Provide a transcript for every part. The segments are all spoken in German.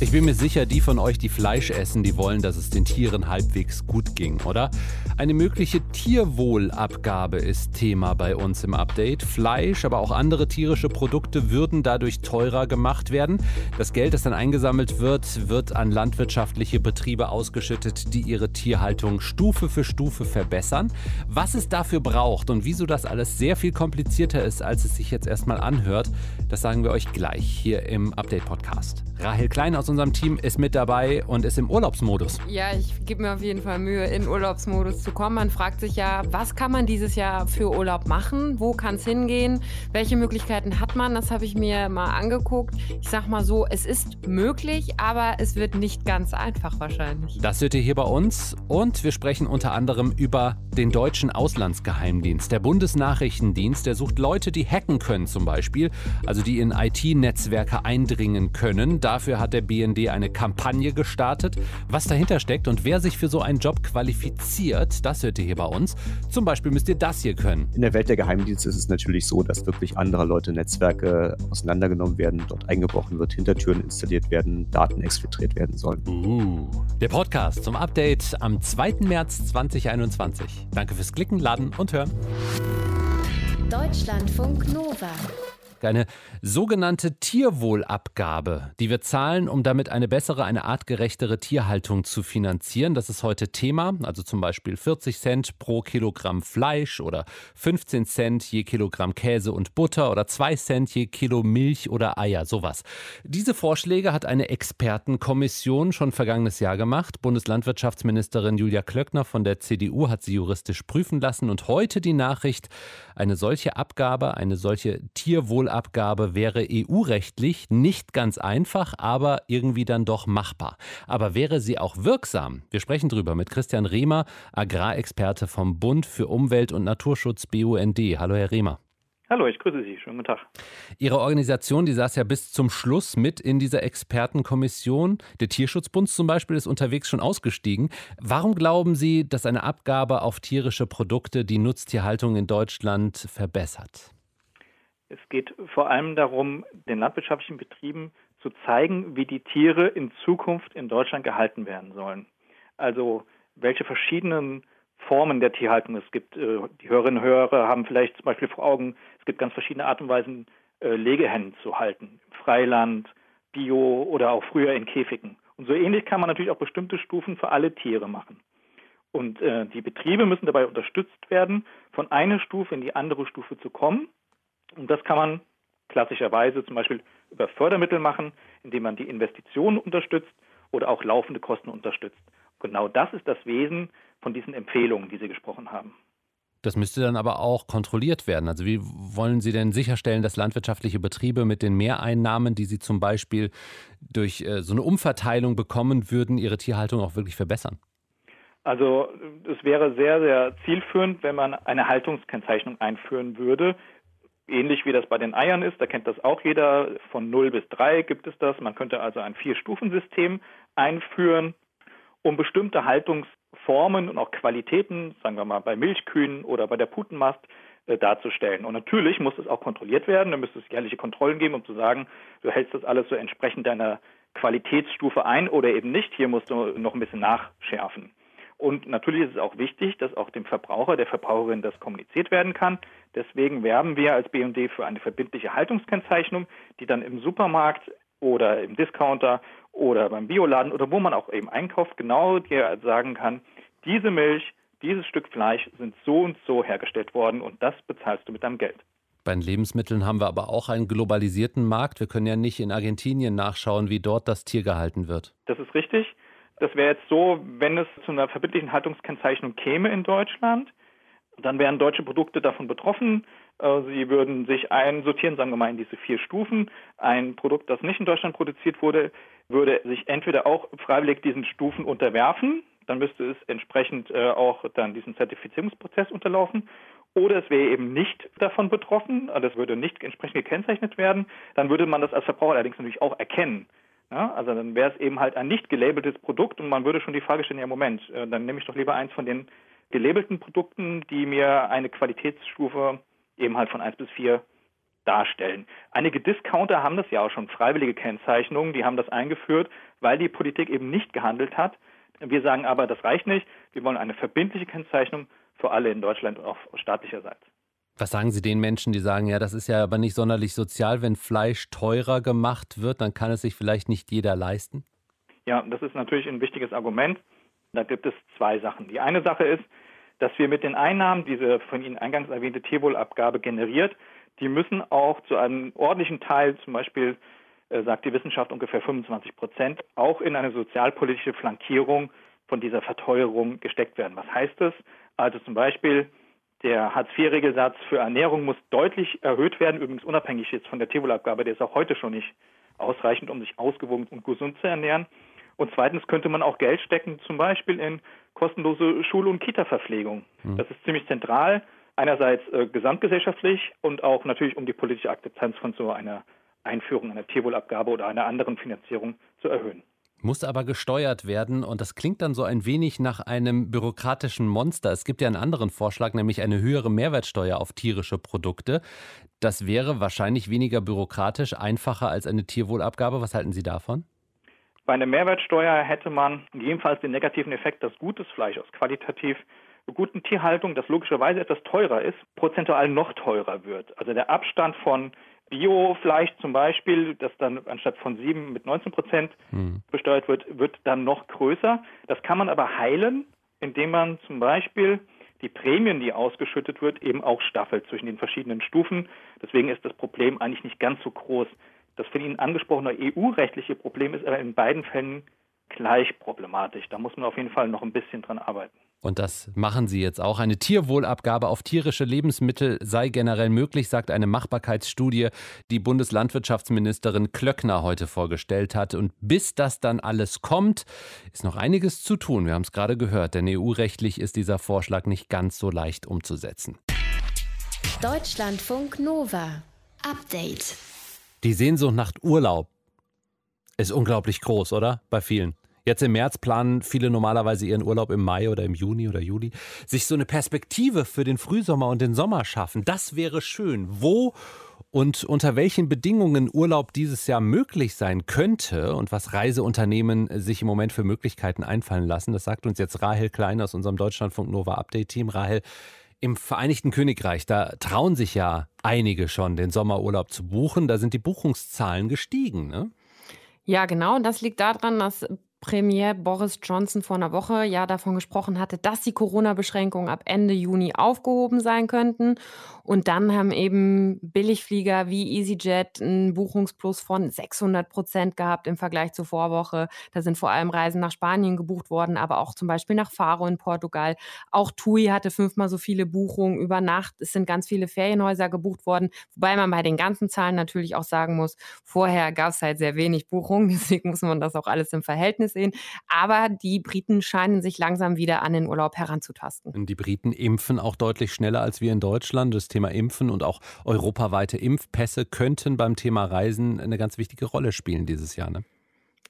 Ich bin mir sicher, die von euch, die Fleisch essen, die wollen, dass es den Tieren halbwegs gut ging, oder? Eine mögliche Tierwohlabgabe ist Thema bei uns im Update. Fleisch, aber auch andere tierische Produkte würden dadurch teurer gemacht werden. Das Geld, das dann eingesammelt wird, wird an landwirtschaftliche Betriebe ausgeschüttet, die ihre Tierhaltung Stufe für Stufe verbessern. Was es dafür braucht und wieso das alles sehr viel komplizierter ist, als es sich jetzt erstmal anhört, das sagen wir euch gleich hier im Update-Podcast. Rahel Klein aus unserem Team ist mit dabei und ist im Urlaubsmodus. Ja, ich gebe mir auf jeden Fall Mühe, in Urlaubsmodus zu kommen. Man fragt sich ja, was kann man dieses Jahr für Urlaub machen? Wo kann es hingehen? Welche Möglichkeiten hat man? Das habe ich mir mal angeguckt. Ich sag mal so, es ist möglich, aber es wird nicht ganz einfach wahrscheinlich. Das hört ihr hier bei uns und wir sprechen unter anderem über den deutschen Auslandsgeheimdienst. Der Bundesnachrichtendienst, der sucht Leute, die hacken können zum Beispiel, also die in IT-Netzwerke eindringen können. Dafür hat der BND eine Kampagne gestartet. Was dahinter steckt und wer sich für so einen Job qualifiziert, das hört ihr hier bei uns. Zum Beispiel müsst ihr das hier können. In der Welt der Geheimdienste ist es natürlich so, dass wirklich andere Leute Netzwerke auseinandergenommen werden, dort eingebrochen wird, Hintertüren installiert werden, Daten exfiltriert werden sollen. Uh. Der Podcast zum Update am 2. März 2021. Danke fürs Klicken, Laden und Hören. Deutschlandfunk Nova eine sogenannte Tierwohlabgabe, die wir zahlen, um damit eine bessere, eine artgerechtere Tierhaltung zu finanzieren. Das ist heute Thema, also zum Beispiel 40 Cent pro Kilogramm Fleisch oder 15 Cent je Kilogramm Käse und Butter oder 2 Cent je Kilo Milch oder Eier, sowas. Diese Vorschläge hat eine Expertenkommission schon vergangenes Jahr gemacht. Bundeslandwirtschaftsministerin Julia Klöckner von der CDU hat sie juristisch prüfen lassen und heute die Nachricht, eine solche Abgabe, eine solche Tierwohlabgabe Abgabe wäre EU-rechtlich nicht ganz einfach, aber irgendwie dann doch machbar. Aber wäre sie auch wirksam? Wir sprechen drüber mit Christian Rehmer, Agrarexperte vom Bund für Umwelt und Naturschutz BUND. Hallo, Herr Rehmer. Hallo, ich grüße Sie. Schönen guten Tag. Ihre Organisation, die saß ja bis zum Schluss mit in dieser Expertenkommission. Der Tierschutzbund zum Beispiel ist unterwegs schon ausgestiegen. Warum glauben Sie, dass eine Abgabe auf tierische Produkte die Nutztierhaltung in Deutschland verbessert? Es geht vor allem darum, den landwirtschaftlichen Betrieben zu zeigen, wie die Tiere in Zukunft in Deutschland gehalten werden sollen. Also welche verschiedenen Formen der Tierhaltung es gibt. Äh, die Hörerinnen und Hörer haben vielleicht zum Beispiel vor Augen, es gibt ganz verschiedene Art und Weisen, äh, Legehennen zu halten. Freiland, Bio oder auch früher in Käfigen. Und so ähnlich kann man natürlich auch bestimmte Stufen für alle Tiere machen. Und äh, die Betriebe müssen dabei unterstützt werden, von einer Stufe in die andere Stufe zu kommen. Und das kann man klassischerweise zum Beispiel über Fördermittel machen, indem man die Investitionen unterstützt oder auch laufende Kosten unterstützt. Genau das ist das Wesen von diesen Empfehlungen, die Sie gesprochen haben. Das müsste dann aber auch kontrolliert werden. Also wie wollen Sie denn sicherstellen, dass landwirtschaftliche Betriebe mit den Mehreinnahmen, die sie zum Beispiel durch äh, so eine Umverteilung bekommen würden, ihre Tierhaltung auch wirklich verbessern? Also es wäre sehr, sehr zielführend, wenn man eine Haltungskennzeichnung einführen würde, Ähnlich wie das bei den Eiern ist, da kennt das auch jeder, von 0 bis 3 gibt es das. Man könnte also ein Vier-Stufen-System einführen, um bestimmte Haltungsformen und auch Qualitäten, sagen wir mal bei Milchkühen oder bei der Putenmast, äh, darzustellen. Und natürlich muss es auch kontrolliert werden, da müsste es jährliche Kontrollen geben, um zu sagen, du hältst das alles so entsprechend deiner Qualitätsstufe ein oder eben nicht. Hier musst du noch ein bisschen nachschärfen. Und natürlich ist es auch wichtig, dass auch dem Verbraucher, der Verbraucherin das kommuniziert werden kann. Deswegen werben wir als BD für eine verbindliche Haltungskennzeichnung, die dann im Supermarkt oder im Discounter oder beim Bioladen oder wo man auch eben einkauft, genau dir sagen kann, diese Milch, dieses Stück Fleisch sind so und so hergestellt worden und das bezahlst du mit deinem Geld. Bei den Lebensmitteln haben wir aber auch einen globalisierten Markt. Wir können ja nicht in Argentinien nachschauen, wie dort das Tier gehalten wird. Das ist richtig. Das wäre jetzt so, wenn es zu einer verbindlichen Haltungskennzeichnung käme in Deutschland, dann wären deutsche Produkte davon betroffen. Äh, sie würden sich einsortieren, sagen wir mal, in diese vier Stufen. Ein Produkt, das nicht in Deutschland produziert wurde, würde sich entweder auch freiwillig diesen Stufen unterwerfen, dann müsste es entsprechend äh, auch dann diesen Zertifizierungsprozess unterlaufen. Oder es wäre eben nicht davon betroffen, das würde nicht entsprechend gekennzeichnet werden. Dann würde man das als Verbraucher allerdings natürlich auch erkennen. Ja, also dann wäre es eben halt ein nicht gelabeltes Produkt und man würde schon die Frage stellen, ja Moment, äh, dann nehme ich doch lieber eins von den gelabelten Produkten, die mir eine Qualitätsstufe eben halt von 1 bis 4 darstellen. Einige Discounter haben das ja auch schon, freiwillige Kennzeichnungen, die haben das eingeführt, weil die Politik eben nicht gehandelt hat. Wir sagen aber, das reicht nicht. Wir wollen eine verbindliche Kennzeichnung für alle in Deutschland und auch staatlicherseits. Was sagen Sie den Menschen, die sagen, ja, das ist ja aber nicht sonderlich sozial, wenn Fleisch teurer gemacht wird, dann kann es sich vielleicht nicht jeder leisten? Ja, das ist natürlich ein wichtiges Argument. Da gibt es zwei Sachen. Die eine Sache ist, dass wir mit den Einnahmen, diese von Ihnen eingangs erwähnte Tierwohlabgabe generiert, die müssen auch zu einem ordentlichen Teil, zum Beispiel äh, sagt die Wissenschaft ungefähr 25 Prozent, auch in eine sozialpolitische Flankierung von dieser Verteuerung gesteckt werden. Was heißt das? Also zum Beispiel der Hartz-IV-Regelsatz für Ernährung muss deutlich erhöht werden, übrigens unabhängig jetzt von der Tierwohlabgabe, der ist auch heute schon nicht ausreichend, um sich ausgewogen und gesund zu ernähren. Und zweitens könnte man auch Geld stecken, zum Beispiel in kostenlose Schul- und Kita-Verpflegung. Mhm. Das ist ziemlich zentral, einerseits äh, gesamtgesellschaftlich und auch natürlich, um die politische Akzeptanz von so einer Einführung einer Tierwohlabgabe oder einer anderen Finanzierung zu erhöhen. Muss aber gesteuert werden und das klingt dann so ein wenig nach einem bürokratischen Monster. Es gibt ja einen anderen Vorschlag, nämlich eine höhere Mehrwertsteuer auf tierische Produkte. Das wäre wahrscheinlich weniger bürokratisch, einfacher als eine Tierwohlabgabe. Was halten Sie davon? Bei einer Mehrwertsteuer hätte man gegebenenfalls den negativen Effekt, dass gutes Fleisch aus qualitativ guten Tierhaltung, das logischerweise etwas teurer ist, prozentual noch teurer wird. Also der Abstand von Biofleisch zum Beispiel, das dann anstatt von 7 mit 19 Prozent hm. besteuert wird, wird dann noch größer. Das kann man aber heilen, indem man zum Beispiel die Prämien, die ausgeschüttet wird, eben auch staffelt zwischen den verschiedenen Stufen. Deswegen ist das Problem eigentlich nicht ganz so groß. Das von Ihnen angesprochene EU-rechtliche Problem ist aber in beiden Fällen gleich problematisch. Da muss man auf jeden Fall noch ein bisschen dran arbeiten. Und das machen sie jetzt auch. Eine Tierwohlabgabe auf tierische Lebensmittel sei generell möglich, sagt eine Machbarkeitsstudie, die Bundeslandwirtschaftsministerin Klöckner heute vorgestellt hat. Und bis das dann alles kommt, ist noch einiges zu tun. Wir haben es gerade gehört, denn EU-rechtlich ist dieser Vorschlag nicht ganz so leicht umzusetzen. Deutschlandfunk Nova. Update. Die Sehnsucht nach Urlaub ist unglaublich groß, oder? Bei vielen. Jetzt im März planen viele normalerweise ihren Urlaub im Mai oder im Juni oder Juli. Sich so eine Perspektive für den Frühsommer und den Sommer schaffen, das wäre schön. Wo und unter welchen Bedingungen Urlaub dieses Jahr möglich sein könnte und was Reiseunternehmen sich im Moment für Möglichkeiten einfallen lassen, das sagt uns jetzt Rahel Klein aus unserem Deutschlandfunk Nova Update Team. Rahel, im Vereinigten Königreich, da trauen sich ja einige schon, den Sommerurlaub zu buchen. Da sind die Buchungszahlen gestiegen. Ne? Ja, genau. Und das liegt daran, dass Premier Boris Johnson vor einer Woche ja davon gesprochen hatte, dass die Corona-Beschränkungen ab Ende Juni aufgehoben sein könnten. Und dann haben eben Billigflieger wie EasyJet einen Buchungsplus von 600 Prozent gehabt im Vergleich zur Vorwoche. Da sind vor allem Reisen nach Spanien gebucht worden, aber auch zum Beispiel nach Faro in Portugal. Auch TUI hatte fünfmal so viele Buchungen über Nacht. Es sind ganz viele Ferienhäuser gebucht worden, wobei man bei den ganzen Zahlen natürlich auch sagen muss, vorher gab es halt sehr wenig Buchungen, deswegen muss man das auch alles im Verhältnis sehen. Aber die Briten scheinen sich langsam wieder an den Urlaub heranzutasten. Die Briten impfen auch deutlich schneller als wir in Deutschland. Das Thema Impfen und auch europaweite Impfpässe könnten beim Thema Reisen eine ganz wichtige Rolle spielen dieses Jahr. Ne?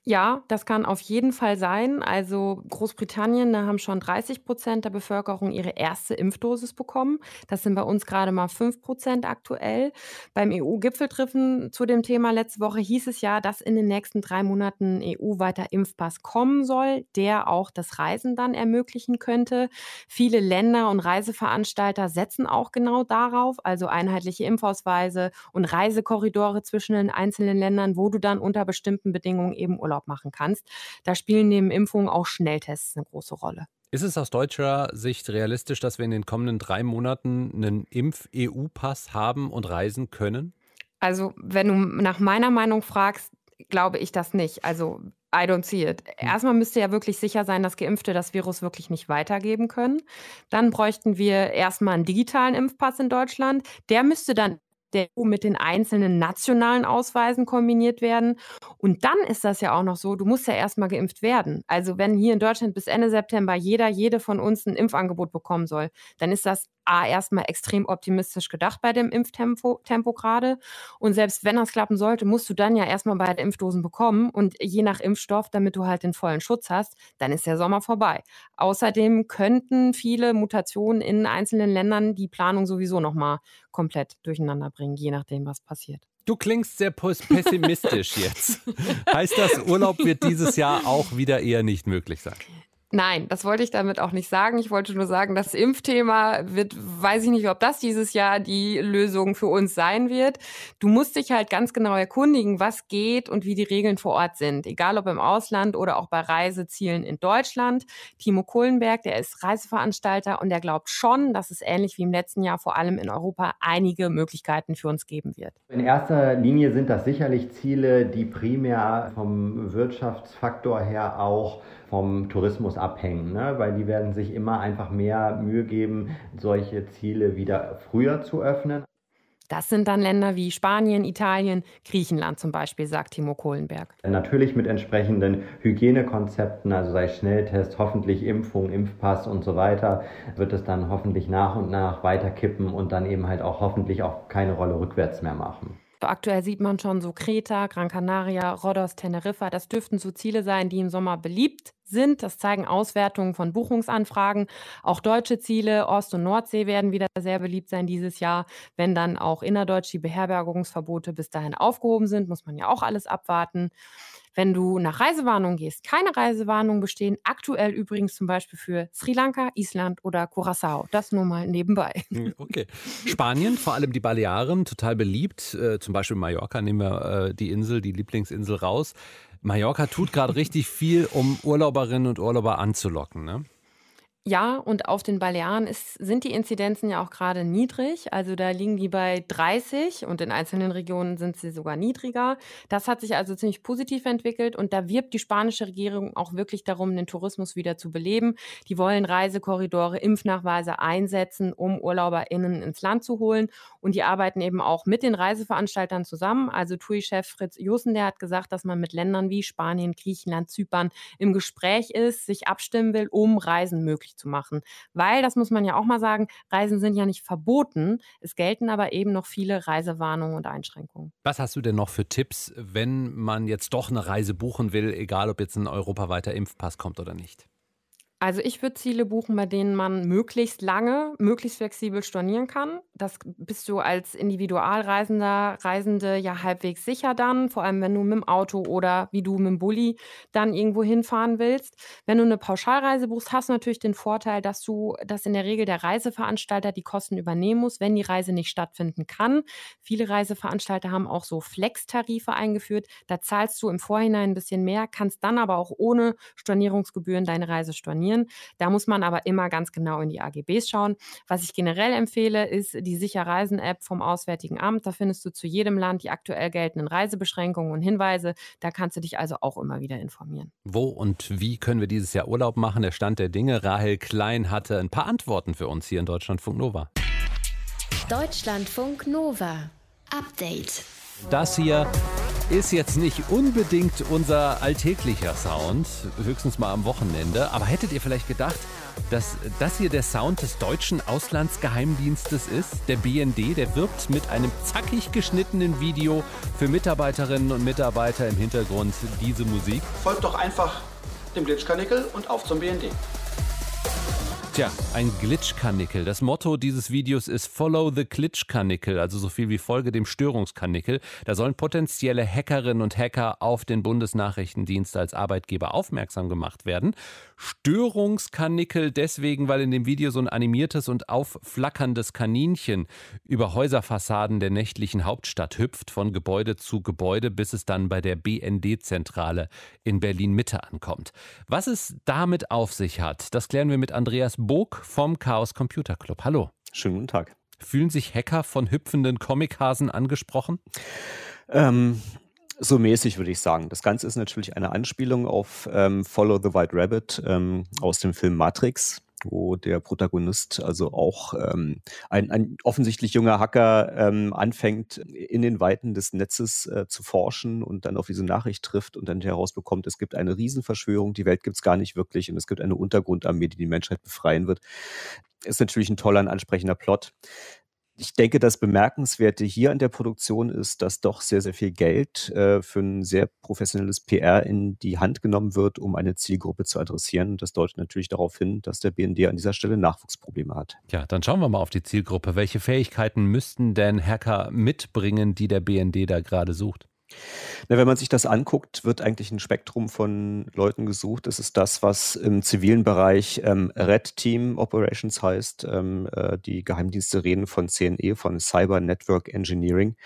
Ja, das kann auf jeden Fall sein. Also Großbritannien, da haben schon 30 Prozent der Bevölkerung ihre erste Impfdosis bekommen. Das sind bei uns gerade mal 5 Prozent aktuell. Beim EU-Gipfeltreffen zu dem Thema letzte Woche hieß es ja, dass in den nächsten drei Monaten EU-weiter Impfpass kommen soll, der auch das Reisen dann ermöglichen könnte. Viele Länder und Reiseveranstalter setzen auch genau darauf, also einheitliche Impfausweise und Reisekorridore zwischen den einzelnen Ländern, wo du dann unter bestimmten Bedingungen eben Urlaub Urlaub machen kannst. Da spielen neben Impfungen auch Schnelltests eine große Rolle. Ist es aus deutscher Sicht realistisch, dass wir in den kommenden drei Monaten einen Impf-EU-Pass haben und reisen können? Also, wenn du nach meiner Meinung fragst, glaube ich das nicht. Also, I don't see it. Hm. Erstmal müsste ja wirklich sicher sein, dass Geimpfte das Virus wirklich nicht weitergeben können. Dann bräuchten wir erstmal einen digitalen Impfpass in Deutschland. Der müsste dann der EU mit den einzelnen nationalen Ausweisen kombiniert werden. Und dann ist das ja auch noch so, du musst ja erstmal geimpft werden. Also wenn hier in Deutschland bis Ende September jeder, jede von uns ein Impfangebot bekommen soll, dann ist das A, erstmal extrem optimistisch gedacht bei dem Impftempo Tempo gerade. Und selbst wenn das klappen sollte, musst du dann ja erstmal beide Impfdosen bekommen. Und je nach Impfstoff, damit du halt den vollen Schutz hast, dann ist der Sommer vorbei. Außerdem könnten viele Mutationen in einzelnen Ländern die Planung sowieso nochmal komplett durcheinander bringen, je nachdem, was passiert. Du klingst sehr pessimistisch jetzt. heißt das, Urlaub wird dieses Jahr auch wieder eher nicht möglich sein? Nein, das wollte ich damit auch nicht sagen. Ich wollte nur sagen, das Impfthema wird, weiß ich nicht, ob das dieses Jahr die Lösung für uns sein wird. Du musst dich halt ganz genau erkundigen, was geht und wie die Regeln vor Ort sind. Egal ob im Ausland oder auch bei Reisezielen in Deutschland. Timo Kohlenberg, der ist Reiseveranstalter und der glaubt schon, dass es ähnlich wie im letzten Jahr vor allem in Europa einige Möglichkeiten für uns geben wird. In erster Linie sind das sicherlich Ziele, die primär vom Wirtschaftsfaktor her auch vom Tourismus abhängen, ne? weil die werden sich immer einfach mehr Mühe geben, solche Ziele wieder früher zu öffnen. Das sind dann Länder wie Spanien, Italien, Griechenland zum Beispiel, sagt Timo Kohlenberg. Natürlich mit entsprechenden Hygienekonzepten, also sei Schnelltest, hoffentlich Impfung, Impfpass und so weiter, wird es dann hoffentlich nach und nach weiterkippen und dann eben halt auch hoffentlich auch keine Rolle rückwärts mehr machen. Aktuell sieht man schon so Kreta, Gran Canaria, Rhodos, Teneriffa. Das dürften so Ziele sein, die im Sommer beliebt sind. Das zeigen Auswertungen von Buchungsanfragen. Auch deutsche Ziele, Ost- und Nordsee werden wieder sehr beliebt sein dieses Jahr. Wenn dann auch innerdeutsch die Beherbergungsverbote bis dahin aufgehoben sind, muss man ja auch alles abwarten. Wenn du nach Reisewarnungen gehst, keine Reisewarnungen bestehen. Aktuell übrigens zum Beispiel für Sri Lanka, Island oder Curacao. Das nur mal nebenbei. Hm, okay. Spanien, vor allem die Balearen, total beliebt. Äh, zum Beispiel Mallorca nehmen wir äh, die Insel, die Lieblingsinsel raus. Mallorca tut gerade richtig viel, um Urlauberinnen und Urlauber anzulocken. Ne? Ja, und auf den Balearen ist, sind die Inzidenzen ja auch gerade niedrig. Also da liegen die bei 30 und in einzelnen Regionen sind sie sogar niedriger. Das hat sich also ziemlich positiv entwickelt und da wirbt die spanische Regierung auch wirklich darum, den Tourismus wieder zu beleben. Die wollen Reisekorridore, Impfnachweise einsetzen, um UrlauberInnen ins Land zu holen. Und die arbeiten eben auch mit den Reiseveranstaltern zusammen. Also TUI-Chef Fritz Jussen, der hat gesagt, dass man mit Ländern wie Spanien, Griechenland, Zypern im Gespräch ist, sich abstimmen will, um Reisen möglich zu machen. Weil, das muss man ja auch mal sagen, Reisen sind ja nicht verboten. Es gelten aber eben noch viele Reisewarnungen und Einschränkungen. Was hast du denn noch für Tipps, wenn man jetzt doch eine Reise buchen will, egal ob jetzt ein europaweiter Impfpass kommt oder nicht? Also ich würde Ziele buchen, bei denen man möglichst lange, möglichst flexibel stornieren kann. Das bist du als Individualreisender, Reisende ja halbwegs sicher dann, vor allem wenn du mit dem Auto oder wie du mit dem Bulli dann irgendwo hinfahren willst. Wenn du eine Pauschalreise buchst, hast du natürlich den Vorteil, dass du, dass in der Regel der Reiseveranstalter die Kosten übernehmen muss, wenn die Reise nicht stattfinden kann. Viele Reiseveranstalter haben auch so Flex-Tarife eingeführt. Da zahlst du im Vorhinein ein bisschen mehr, kannst dann aber auch ohne Stornierungsgebühren deine Reise stornieren funktionieren. Da muss man aber immer ganz genau in die AGBs schauen. Was ich generell empfehle, ist die Sicher-Reisen-App vom Auswärtigen Amt. Da findest du zu jedem Land die aktuell geltenden Reisebeschränkungen und Hinweise. Da kannst du dich also auch immer wieder informieren. Wo und wie können wir dieses Jahr Urlaub machen? Der Stand der Dinge. Rahel Klein hatte ein paar Antworten für uns hier in Deutschlandfunk Nova. Deutschlandfunk Nova. Update. Das hier ist jetzt nicht unbedingt unser alltäglicher Sound, höchstens mal am Wochenende. Aber hättet ihr vielleicht gedacht, dass das hier der Sound des deutschen Auslandsgeheimdienstes ist? Der BND, der wirbt mit einem zackig geschnittenen Video für Mitarbeiterinnen und Mitarbeiter im Hintergrund diese Musik. Folgt doch einfach dem Glitchkarnickel und auf zum BND. Tja, ein Glitch-Karnickel. Das Motto dieses Videos ist Follow the Glitch-Karnickel, also so viel wie Folge dem Störungskarnickel. Da sollen potenzielle Hackerinnen und Hacker auf den Bundesnachrichtendienst als Arbeitgeber aufmerksam gemacht werden. Störungskarnickel deswegen, weil in dem Video so ein animiertes und aufflackerndes Kaninchen über Häuserfassaden der nächtlichen Hauptstadt hüpft, von Gebäude zu Gebäude, bis es dann bei der BND-Zentrale in Berlin-Mitte ankommt. Was es damit auf sich hat, das klären wir mit Andreas Bog vom Chaos Computer Club. Hallo. Schönen guten Tag. Fühlen sich Hacker von hüpfenden Comichasen angesprochen? Ähm, so mäßig würde ich sagen. Das Ganze ist natürlich eine Anspielung auf ähm, Follow the White Rabbit ähm, aus dem Film Matrix. wo der Protagonist also auch ähm, ein, ein offensichtlich junger Hacker ähm, anfängt, in den Weiten des Netzes äh, zu forschen und dann auf diese Nachricht trifft und dann herausbekommt, es gibt eine Riesenverschwörung, die Welt gibt es gar nicht wirklich und es gibt eine Untergrundarmee, die die Menschheit befreien wird. Ist natürlich ein toller und ansprechender Plot ich denke, das Bemerkenswerte hier an der Produktion ist, dass doch sehr, sehr viel Geld äh, für ein sehr professionelles PR in die Hand genommen wird, um eine Zielgruppe zu adressieren. Das deutet natürlich darauf hin, dass der BND an dieser Stelle Nachwuchsprobleme hat. Ja, dann schauen wir mal auf die Zielgruppe. Welche Fähigkeiten müssten denn Hacker mitbringen, die der BND da gerade sucht? Na, wenn man sich das anguckt, wird eigentlich ein Spektrum von Leuten gesucht. Das ist das, was im zivilen Bereich ähm, Red Team Operations heißt. Ähm, äh, die Geheimdienste reden von CNE, von Cyber Network Engineering.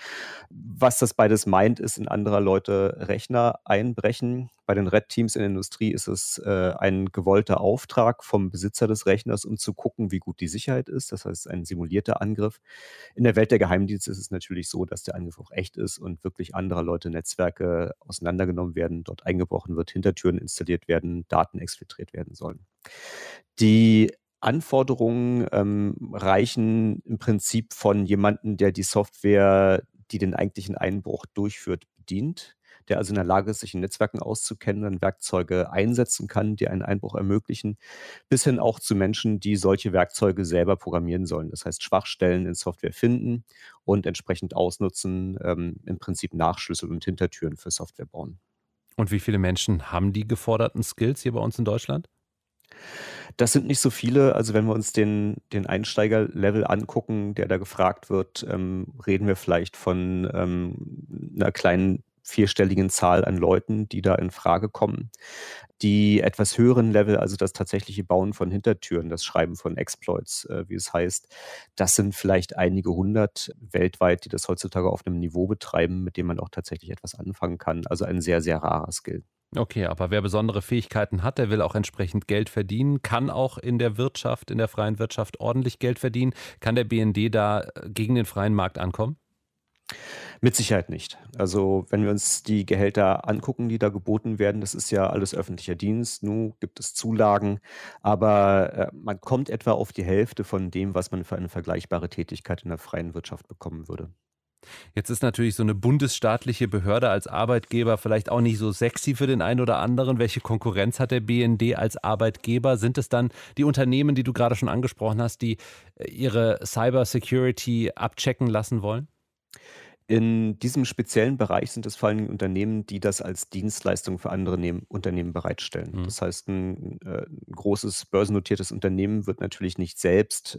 Was das beides meint, ist in anderer Leute Rechner einbrechen. Bei den Red Teams in der Industrie ist es äh, ein gewollter Auftrag vom Besitzer des Rechners, um zu gucken, wie gut die Sicherheit ist. Das heißt, ein simulierter Angriff. In der Welt der Geheimdienste ist es natürlich so, dass der Angriff auch echt ist und wirklich anderer Leute Netzwerke auseinandergenommen werden, dort eingebrochen wird, Hintertüren installiert werden, Daten exfiltriert werden sollen. Die Anforderungen ähm, reichen im Prinzip von jemandem, der die Software, die den eigentlichen Einbruch durchführt, bedient der also in der Lage ist, sich in Netzwerken auszukennen, dann Werkzeuge einsetzen kann, die einen Einbruch ermöglichen, bis hin auch zu Menschen, die solche Werkzeuge selber programmieren sollen. Das heißt, Schwachstellen in Software finden und entsprechend ausnutzen, ähm, im Prinzip Nachschlüssel und Hintertüren für Software bauen. Und wie viele Menschen haben die geforderten Skills hier bei uns in Deutschland? Das sind nicht so viele. Also wenn wir uns den, den Einsteigerlevel angucken, der da gefragt wird, ähm, reden wir vielleicht von ähm, einer kleinen vierstelligen Zahl an Leuten, die da in Frage kommen. Die etwas höheren Level, also das tatsächliche Bauen von Hintertüren, das Schreiben von Exploits, äh, wie es heißt, das sind vielleicht einige hundert weltweit, die das heutzutage auf einem Niveau betreiben, mit dem man auch tatsächlich etwas anfangen kann. Also ein sehr, sehr rarer Skill. Okay, aber wer besondere Fähigkeiten hat, der will auch entsprechend Geld verdienen, kann auch in der Wirtschaft, in der freien Wirtschaft ordentlich Geld verdienen. Kann der BND da äh, gegen den freien Markt ankommen? Mit Sicherheit nicht. Also wenn wir uns die Gehälter angucken, die da geboten werden, das ist ja alles öffentlicher Dienst. Nun gibt es Zulagen, aber äh, man kommt etwa auf die Hälfte von dem, was man für eine vergleichbare Tätigkeit in der freien Wirtschaft bekommen würde. Jetzt ist natürlich so eine bundesstaatliche Behörde als Arbeitgeber vielleicht auch nicht so sexy für den einen oder anderen. Welche Konkurrenz hat der BND als Arbeitgeber? Sind es dann die Unternehmen, die du gerade schon angesprochen hast, die äh, ihre Cyber Security abchecken lassen wollen? In diesem speziellen Bereich sind es vor allem Unternehmen, die das als Dienstleistung für andere Nehm Unternehmen bereitstellen. Mhm. Das heißt, ein, äh, großes börsennotiertes Unternehmen wird natürlich nicht selbst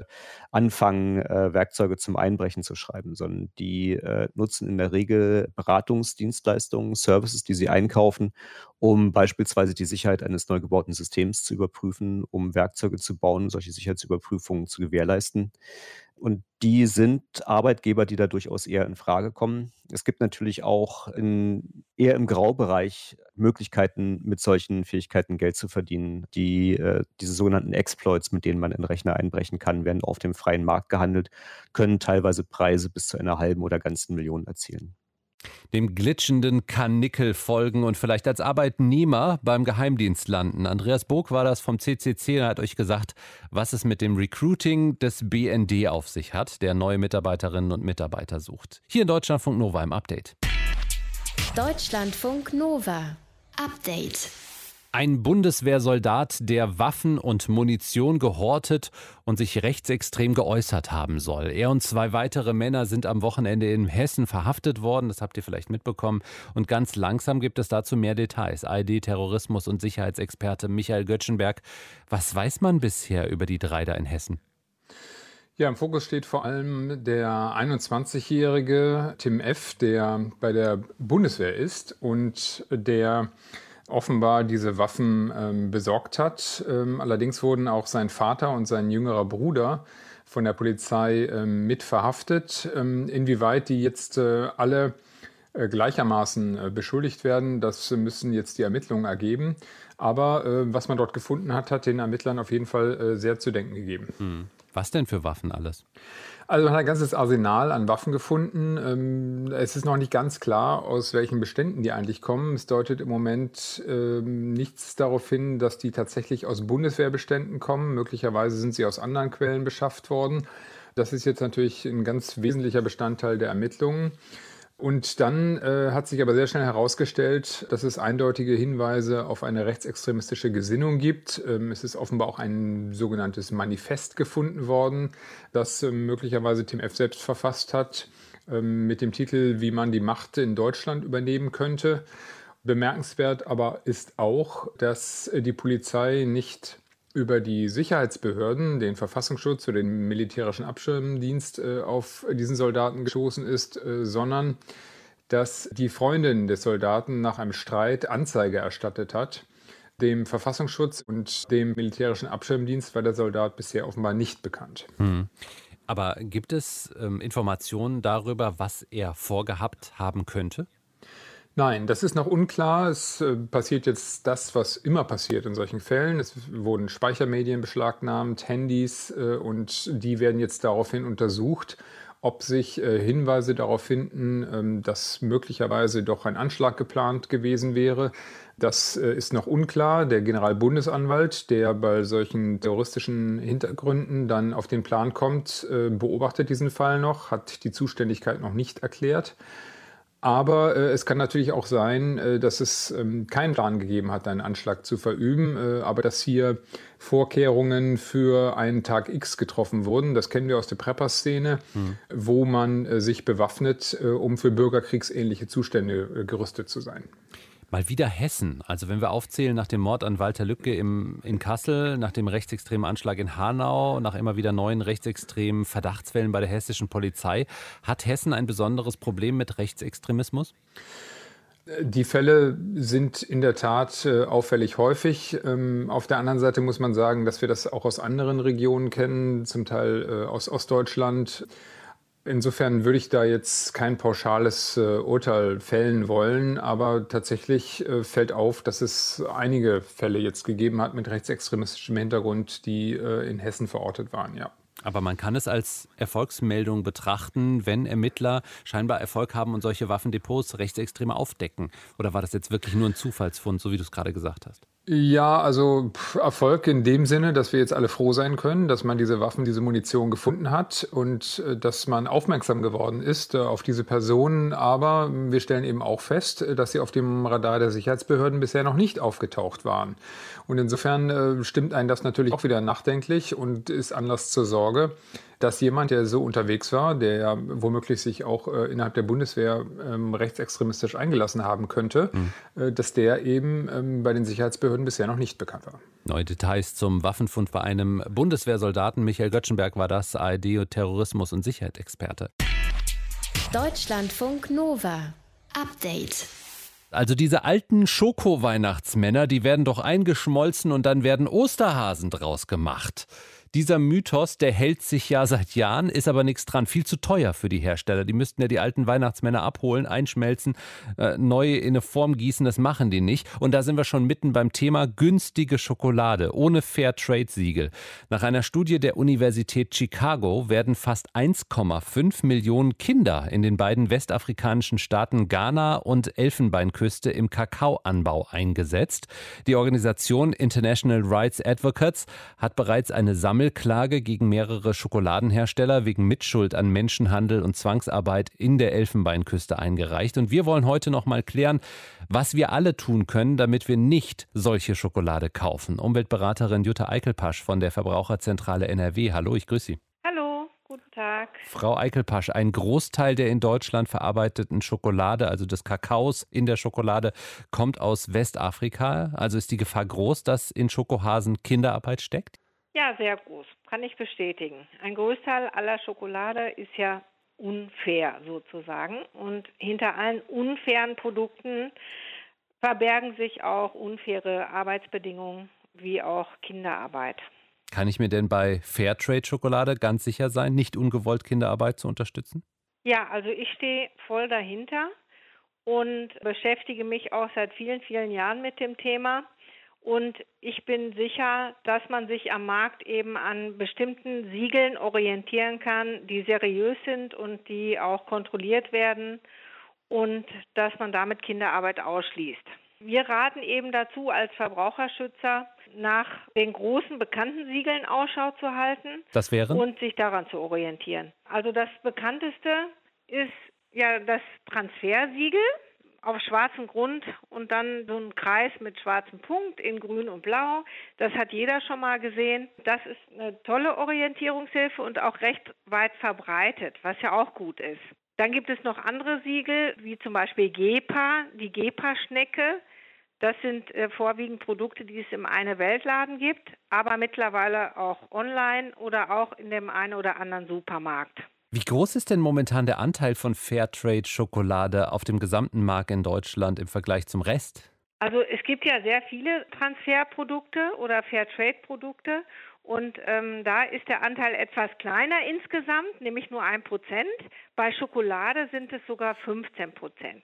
anfangen, äh, Werkzeuge zum Einbrechen zu schreiben, sondern die äh, nutzen in der Regel Beratungsdienstleistungen, Services, die sie einkaufen, um beispielsweise die Sicherheit eines neu gebauten Systems zu überprüfen, um Werkzeuge zu bauen, solche Sicherheitsüberprüfungen zu gewährleisten. Und die sind Arbeitgeber, die da durchaus eher in Frage kommen. Es gibt natürlich auch in, eher im Graubereich Möglichkeiten, mit solchen Fähigkeiten Geld zu verdienen. Die, äh, diese sogenannten Exploits, mit denen man in Rechner einbrechen kann, werden auf dem freien Markt gehandelt, können teilweise Preise bis zu einer halben oder ganzen Million erzielen dem glitschenden Karnickel folgen und vielleicht als Arbeitnehmer beim Geheimdienst landen. Andreas Bog war das vom CCC und hat euch gesagt, was es mit dem Recruiting des BND auf sich hat, der neue Mitarbeiterinnen und Mitarbeiter sucht. Hier in Deutschlandfunk Nova im Update. Deutschlandfunk Nova. Update. Ein Bundeswehrsoldat, der Waffen und Munition gehortet und sich rechtsextrem geäußert haben soll. Er und zwei weitere Männer sind am Wochenende in Hessen verhaftet worden, das habt ihr vielleicht mitbekommen. Und ganz langsam gibt es dazu mehr Details. ID, Terrorismus und Sicherheitsexperte Michael Göttschenberg. Was weiß man bisher über die drei da in Hessen? Ja, im Fokus steht vor allem der 21-jährige Tim F., der bei der Bundeswehr ist und der offenbar diese Waffen ähm, besorgt hat. Ähm, allerdings wurden auch sein Vater und sein jüngerer Bruder von der Polizei ähm, mit verhaftet. Ähm, inwieweit die jetzt äh, alle äh, gleichermaßen äh, beschuldigt werden, das müssen jetzt die Ermittlungen ergeben. Aber äh, was man dort gefunden hat, hat den Ermittlern auf jeden Fall sehr zu denken gegeben. Hm. Was denn für Waffen alles? Also man hat ein ganzes Arsenal an Waffen gefunden. Ähm, es ist noch nicht ganz klar, aus welchen Beständen die eigentlich kommen. Es deutet im Moment ähm, nichts darauf hin, dass die tatsächlich aus Bundeswehrbeständen kommen. Möglicherweise sind sie aus anderen Quellen beschafft worden. Das ist jetzt natürlich ein ganz wesentlicher Bestandteil der Ermittlungen. Und dann äh, hat sich aber sehr schnell herausgestellt, dass es eindeutige Hinweise auf eine rechtsextremistische Gesinnung gibt. Ähm, es ist offenbar auch ein sogenanntes Manifest gefunden worden, das äh, möglicherweise Tim F. selbst verfasst hat, äh, mit dem Titel Wie man die Macht in Deutschland übernehmen könnte. Bemerkenswert aber ist auch, dass äh, die Polizei nicht über die Sicherheitsbehörden, den Verfassungsschutz oder den militärischen Abschirmdienst äh, auf diesen Soldaten gestoßen ist, äh, sondern dass die Freundin des Soldaten nach einem Streit Anzeige erstattet hat. Dem Verfassungsschutz und dem militärischen Abschirmdienst war der Soldat bisher offenbar nicht bekannt. Hm. Aber gibt es ähm, Informationen darüber, was er vorgehabt haben könnte? Nein, das ist noch unklar. Es äh, passiert jetzt das, was immer passiert in solchen Fällen. Es wurden Speichermedien beschlagnahmt, Handys äh, und die werden jetzt daraufhin untersucht, ob sich äh, Hinweise darauf finden, ähm, dass möglicherweise doch ein Anschlag geplant gewesen wäre. Das äh, ist noch unklar. Der Generalbundesanwalt, der bei solchen terroristischen Hintergründen dann auf den Plan kommt, äh, beobachtet diesen Fall noch, hat die Zuständigkeit noch nicht erklärt. Aber äh, es kann natürlich auch sein, äh, dass es ähm, keinen Plan gegeben hat, einen Anschlag zu verüben, äh, aber dass hier Vorkehrungen für einen Tag X getroffen wurden. Das kennen wir aus der Prepper-Szene, mhm. wo man äh, sich bewaffnet, äh, um für bürgerkriegsähnliche Zustände äh, gerüstet zu sein. Mal wieder Hessen. Also wenn wir aufzählen nach dem Mord an Walter Lübcke im, in Kassel, nach dem rechtsextremen Anschlag in Hanau, nach immer wieder neuen rechtsextremen Verdachtsfällen bei der hessischen Polizei, hat Hessen ein besonderes Problem mit Rechtsextremismus? Die Fälle sind in der Tat äh, auffällig häufig. Ähm, auf der anderen Seite muss man sagen, dass wir das auch aus anderen Regionen kennen, zum Teil äh, aus Ostdeutschland. Insofern würde ich da jetzt kein pauschales äh, Urteil fällen wollen, aber tatsächlich äh, fällt auf, dass es einige Fälle jetzt gegeben hat mit rechtsextremistischem Hintergrund, die äh, in Hessen verortet waren, ja. Aber man kann es als Erfolgsmeldung betrachten, wenn Ermittler scheinbar Erfolg haben und solche Waffendepots Rechtsextreme aufdecken. Oder war das jetzt wirklich nur ein Zufallsfund, so wie du es gerade gesagt hast? Ja, also Erfolg in dem Sinne, dass wir jetzt alle froh sein können, dass man diese Waffen, diese Munition gefunden hat und äh, dass man aufmerksam geworden ist äh, auf diese Personen. Aber wir stellen eben auch fest, äh, dass sie auf dem Radar der Sicherheitsbehörden bisher noch nicht aufgetaucht waren. Und insofern stimmt einen das natürlich auch wieder nachdenklich und ist Anlass zur Sorge, dass jemand, der so unterwegs war, der ja womöglich sich auch äh, innerhalb der Bundeswehr ähm, rechtsextremistisch eingelassen haben könnte, mhm. äh, dass der eben ähm, bei den Sicherheitsbehörden bisher noch nicht bekannt war. Neue Details zum Waffenfund bei einem Bundeswehrsoldaten. Michael Göttschenberg war das, ARD und Terrorismus- und Sicherheitsexperte. Deutschlandfunk Nova. Update. Also diese alten Schoko-Weihnachtsmänner, die werden doch eingeschmolzen und dann werden Osterhasen draus gemacht. Dieser Mythos, der hält sich ja seit Jahren, ist aber nichts dran. Viel zu teuer für die Hersteller. Die müssten ja die alten Weihnachtsmänner abholen, einschmelzen, äh, neu in eine Form gießen. Das machen die nicht. Und da sind wir schon mitten beim Thema günstige Schokolade ohne Fairtrade-Siegel. Nach einer Studie der Universität Chicago werden fast 1,5 Millionen Kinder in den beiden westafrikanischen Staaten Ghana und Elfenbeinküste im Kakaoanbau eingesetzt. Die Organisation International Rights Advocates hat bereits eine Sammlung Sammelklage gegen mehrere Schokoladenhersteller wegen Mitschuld an Menschenhandel und Zwangsarbeit in der Elfenbeinküste eingereicht. Und wir wollen heute noch mal klären, was wir alle tun können, damit wir nicht solche Schokolade kaufen. Umweltberaterin Jutta Eichelpasch von der Verbraucherzentrale NRW. Hallo, ich grüße Sie. Hallo, guten Tag. Frau Eichelpasch, ein Großteil der in Deutschland verarbeiteten Schokolade, also des Kakaos in der Schokolade, kommt aus Westafrika. Also ist die Gefahr groß, dass in Schokohasen Kinderarbeit steckt? Ja, sehr groß. Kann ich bestätigen. Ein Großteil aller Schokolade ist ja unfair sozusagen. Und hinter allen unfairen Produkten verbergen sich auch unfaire Arbeitsbedingungen wie auch Kinderarbeit. Kann ich mir denn bei Fairtrade-Schokolade ganz sicher sein, nicht ungewollt Kinderarbeit zu unterstützen? Ja, also ich stehe voll dahinter und beschäftige mich auch seit vielen, vielen Jahren mit dem Thema. Und ich bin sicher, dass man sich am Markt eben an bestimmten Siegeln orientieren kann, die seriös sind und die auch kontrolliert werden und dass man damit Kinderarbeit ausschließt. Wir raten eben dazu, als Verbraucherschützer nach den großen bekannten Siegeln Ausschau zu halten. Das wäre? Und sich daran zu orientieren. Also das bekannteste ist ja das Transfersiegel auf schwarzem Grund und dann so ein Kreis mit schwarzem Punkt in grün und blau. Das hat jeder schon mal gesehen. Das ist eine tolle Orientierungshilfe und auch recht weit verbreitet, was ja auch gut ist. Dann gibt es noch andere Siegel, wie zum Beispiel GEPA, die GEPA-Schnecke. Das sind äh, vorwiegend Produkte, die es im eine Weltladen gibt, aber mittlerweile auch online oder auch in dem einen oder anderen Supermarkt. Wie groß ist denn momentan der Anteil von Fairtrade-Schokolade auf dem gesamten Markt in Deutschland im Vergleich zum Rest? Also es gibt ja sehr viele Transferprodukte oder Fairtrade-Produkte und ähm, da ist der Anteil etwas kleiner insgesamt, nämlich nur ein Prozent. Bei Schokolade sind es sogar 15 Prozent.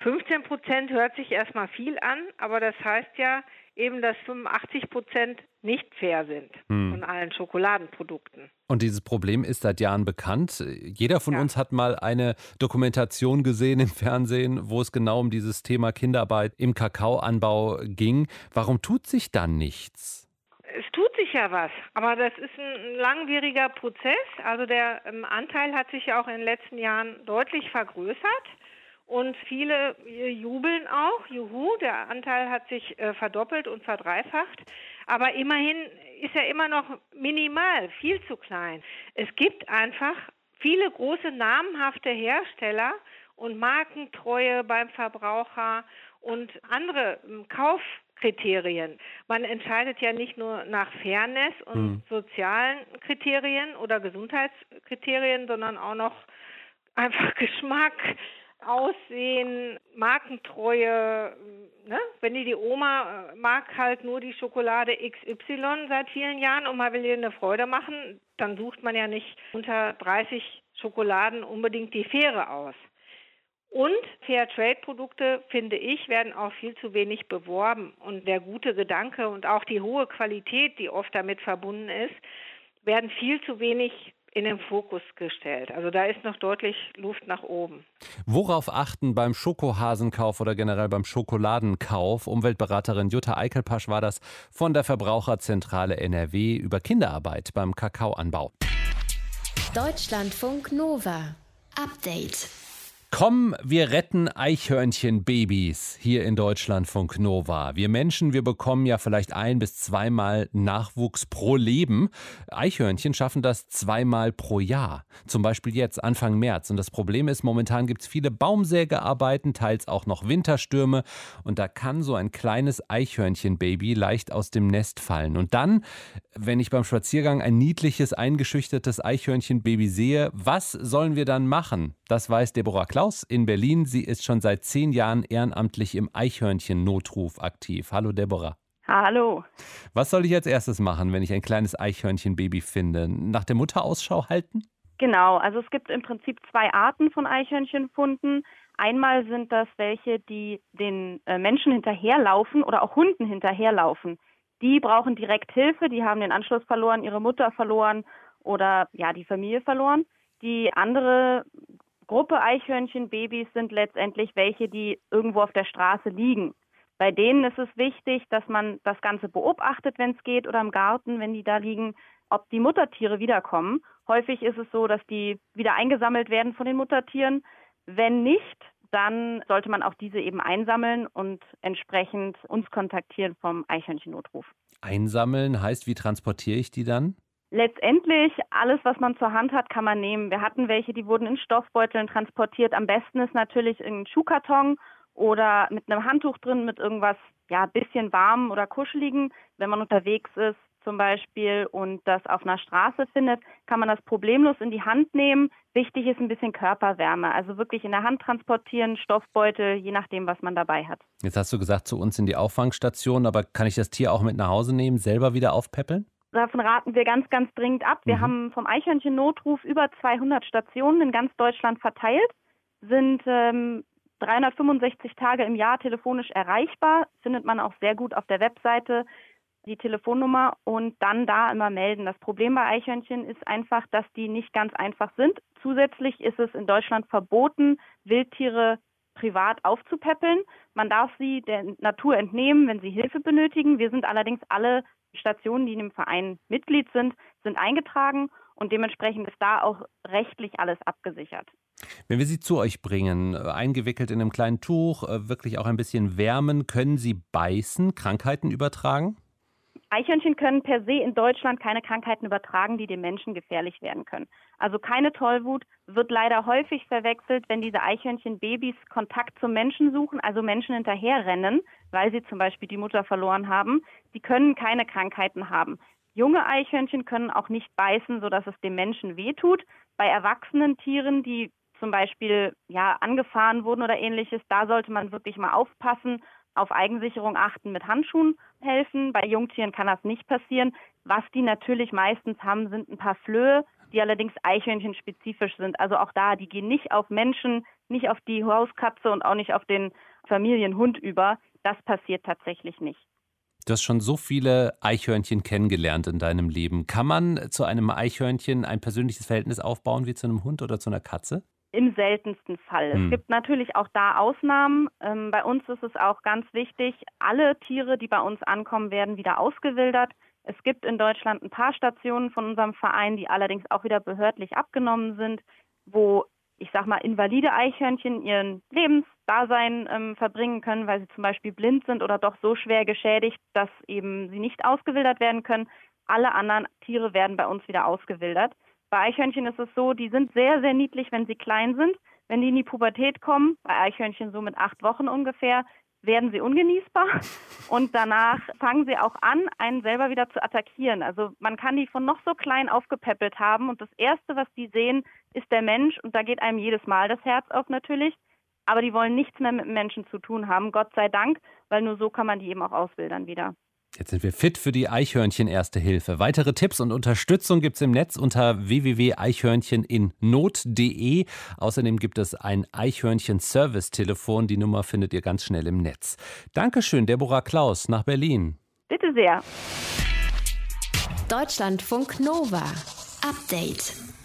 15 Prozent hört sich erstmal viel an, aber das heißt ja eben, dass 85 Prozent nicht fair sind hm. von allen Schokoladenprodukten. Und dieses Problem ist seit Jahren bekannt. Jeder von ja. uns hat mal eine Dokumentation gesehen im Fernsehen, wo es genau um dieses Thema Kinderarbeit im Kakaoanbau ging. Warum tut sich da nichts? Es tut sich ja was, aber das ist ein langwieriger Prozess. Also der ähm, Anteil hat sich ja auch in den letzten Jahren deutlich vergrößert. Und viele jubeln auch, juhu, der Anteil hat sich äh, verdoppelt und verdreifacht. Aber immerhin ist er immer noch minimal, viel zu klein. Es gibt einfach viele große namhafte Hersteller und Markentreue beim Verbraucher und andere ähm, Kaufkriterien. Man entscheidet ja nicht nur nach Fairness und hm. sozialen Kriterien oder Gesundheitskriterien, sondern auch noch einfach Geschmack, Aussehen, Markentreue. Ne? Wenn die die Oma äh, mag halt nur die Schokolade XY seit vielen Jahren und man will ihr eine Freude machen, dann sucht man ja nicht unter 30 Schokoladen unbedingt die faire aus. Und Fairtrade-Produkte, finde ich, werden auch viel zu wenig beworben. Und der gute Gedanke und auch die hohe Qualität, die oft damit verbunden ist, werden viel zu wenig in den Fokus gestellt. Also da ist noch deutlich Luft nach oben. Worauf achten beim Schokohasenkauf oder generell beim Schokoladenkauf? Umweltberaterin Jutta Eichelpasch war das von der Verbraucherzentrale NRW über Kinderarbeit beim Kakaoanbau. Deutschlandfunk Nova. Update. Komm, wir retten Eichhörnchenbabys hier in Deutschlandfunk Nova. Wir Menschen, wir bekommen ja vielleicht ein bis zweimal Nachwuchs pro Leben. Eichhörnchen schaffen das zweimal pro Jahr. Zum Beispiel jetzt Anfang März. Und das Problem ist, momentan gibt es viele Baumsägearbeiten, teils auch noch Winterstürme. Und da kann so ein kleines Eichhörnchenbaby leicht aus dem Nest fallen. Und dann, wenn ich beim Spaziergang ein niedliches, eingeschüchtertes Eichhörnchenbaby sehe, was sollen wir dann machen? Das weiß Deborah Klaus Klaus in Berlin. Sie ist schon seit zehn Jahren ehrenamtlich im Eichhörnchen-Notruf aktiv. Hallo Deborah. Hallo. Was soll ich als erstes machen, wenn ich ein kleines Eichhörnchenbaby finde? Nach der Mutter Ausschau halten? Genau, also es gibt im Prinzip zwei Arten von Eichhörnchenfunden. Einmal sind das welche, die den äh, Menschen hinterherlaufen oder auch Hunden hinterherlaufen. Die brauchen direkt Hilfe, die haben den Anschluss verloren, ihre Mutter verloren oder ja, die Familie verloren. Die andere Gruppe Eichhörnchenbabys sind letztendlich welche, die irgendwo auf der Straße liegen. Bei denen ist es wichtig, dass man das Ganze beobachtet, wenn es geht, oder im Garten, wenn die da liegen, ob die Muttertiere wiederkommen. Häufig ist es so, dass die wieder eingesammelt werden von den Muttertieren. Wenn nicht, dann sollte man auch diese eben einsammeln und entsprechend uns kontaktieren vom Eichhörnchennotruf. Einsammeln heißt, wie transportiere ich die dann? Letztendlich alles, was man zur Hand hat, kann man nehmen. Wir hatten welche, die wurden in Stoffbeuteln transportiert. Am besten ist natürlich in Schuhkarton oder mit einem Handtuch drin, mit irgendwas, ja, bisschen warm oder kuscheligen. Wenn man unterwegs ist zum Beispiel und das auf einer Straße findet, kann man das problemlos in die Hand nehmen. Wichtig ist ein bisschen Körperwärme, also wirklich in der Hand transportieren, Stoffbeutel, je nachdem, was man dabei hat. Jetzt hast du gesagt, zu uns in die Auffangstation, aber kann ich das Tier auch mit nach Hause nehmen, selber wieder aufpäppeln? Davon raten wir ganz, ganz dringend ab. Wir mhm. haben vom Eichhörnchen-Notruf über 200 Stationen in ganz Deutschland verteilt, sind ähm, 365 Tage im Jahr telefonisch erreichbar, findet man auch sehr gut auf der Webseite die Telefonnummer und dann da immer melden. Das Problem bei Eichhörnchen ist einfach, dass die nicht ganz einfach sind. Zusätzlich ist es in Deutschland verboten, Wildtiere privat aufzupäppeln. Man darf sie der Natur entnehmen, wenn sie Hilfe benötigen. Wir sind allerdings alle Stationen, die in dem Verein Mitglied sind, sind eingetragen und dementsprechend ist da auch rechtlich alles abgesichert. Wenn wir sie zu euch bringen, äh, eingewickelt in einem kleinen Tuch, äh, wirklich auch ein bisschen wärmen, können sie beißen, Krankheiten übertragen? Eichhörnchen können per se in Deutschland keine Krankheiten übertragen, die dem Menschen gefährlich werden können. Also keine Tollwut wird leider häufig verwechselt, wenn diese Eichhörnchenbabys Kontakt zum Menschen suchen, also Menschen hinterherrennen, weil sie zum Beispiel die Mutter verloren haben. Sie können keine Krankheiten haben. Junge Eichhörnchen können auch nicht beißen, sodass es dem Menschen wehtut. Bei erwachsenen Tieren, die zum Beispiel ja angefahren wurden oder ähnliches, da sollte man wirklich mal aufpassen auf Eigensicherung achten, mit Handschuhen helfen. Bei Jungtieren kann das nicht passieren. Was die natürlich meistens haben, sind ein paar Flöhe, die allerdings Eichhörnchen spezifisch sind. Also auch da, die gehen nicht auf Menschen, nicht auf die Hauskatze und auch nicht auf den Familienhund über. Das passiert tatsächlich nicht. Du hast schon so viele Eichhörnchen kennengelernt in deinem Leben. Kann man zu einem Eichhörnchen ein persönliches Verhältnis aufbauen wie zu einem Hund oder zu einer Katze? im seltensten Fall. Hm. Es gibt natürlich auch da Ausnahmen. Ähm, bei uns ist es auch ganz wichtig, alle Tiere, die bei uns ankommen, werden wieder ausgewildert. Es gibt in Deutschland ein paar Stationen von unserem Verein, die allerdings auch wieder behördlich abgenommen sind, wo ich sag mal, invalide Eichhörnchen ihren Lebensdasein ähm, verbringen können, weil sie zum Beispiel blind sind oder doch so schwer geschädigt, dass eben sie nicht ausgewildert werden können. Alle anderen Tiere werden bei uns wieder ausgewildert. Bei Eichhörnchen ist es so, die sind sehr, sehr niedlich, wenn sie klein sind. Wenn die in die Pubertät kommen, bei Eichhörnchen so mit acht Wochen ungefähr, werden sie ungenießbar und danach fangen sie auch an, einen selber wieder zu attackieren. Also man kann die von noch so klein aufgepäppelt haben und das Erste, was die sehen, ist der Mensch und da geht einem jedes Mal das Herz auf natürlich. Aber die wollen nichts mehr mit Menschen zu tun haben, Gott sei Dank, weil nur so kann man die eben auch ausbildern wieder. Jetzt sind wir fit für die Eichhörnchen Erste Hilfe. Weitere Tipps und Unterstützung gibt es im Netz unter www.eichhörncheninnot.de. Außerdem gibt es ein Eichhörnchen-Service-Telefon. Die Nummer findet ihr ganz schnell im Netz. Dankeschön, Deborah Klaus nach Berlin. Bitte sehr. Deutschlandfunk Nova. Update.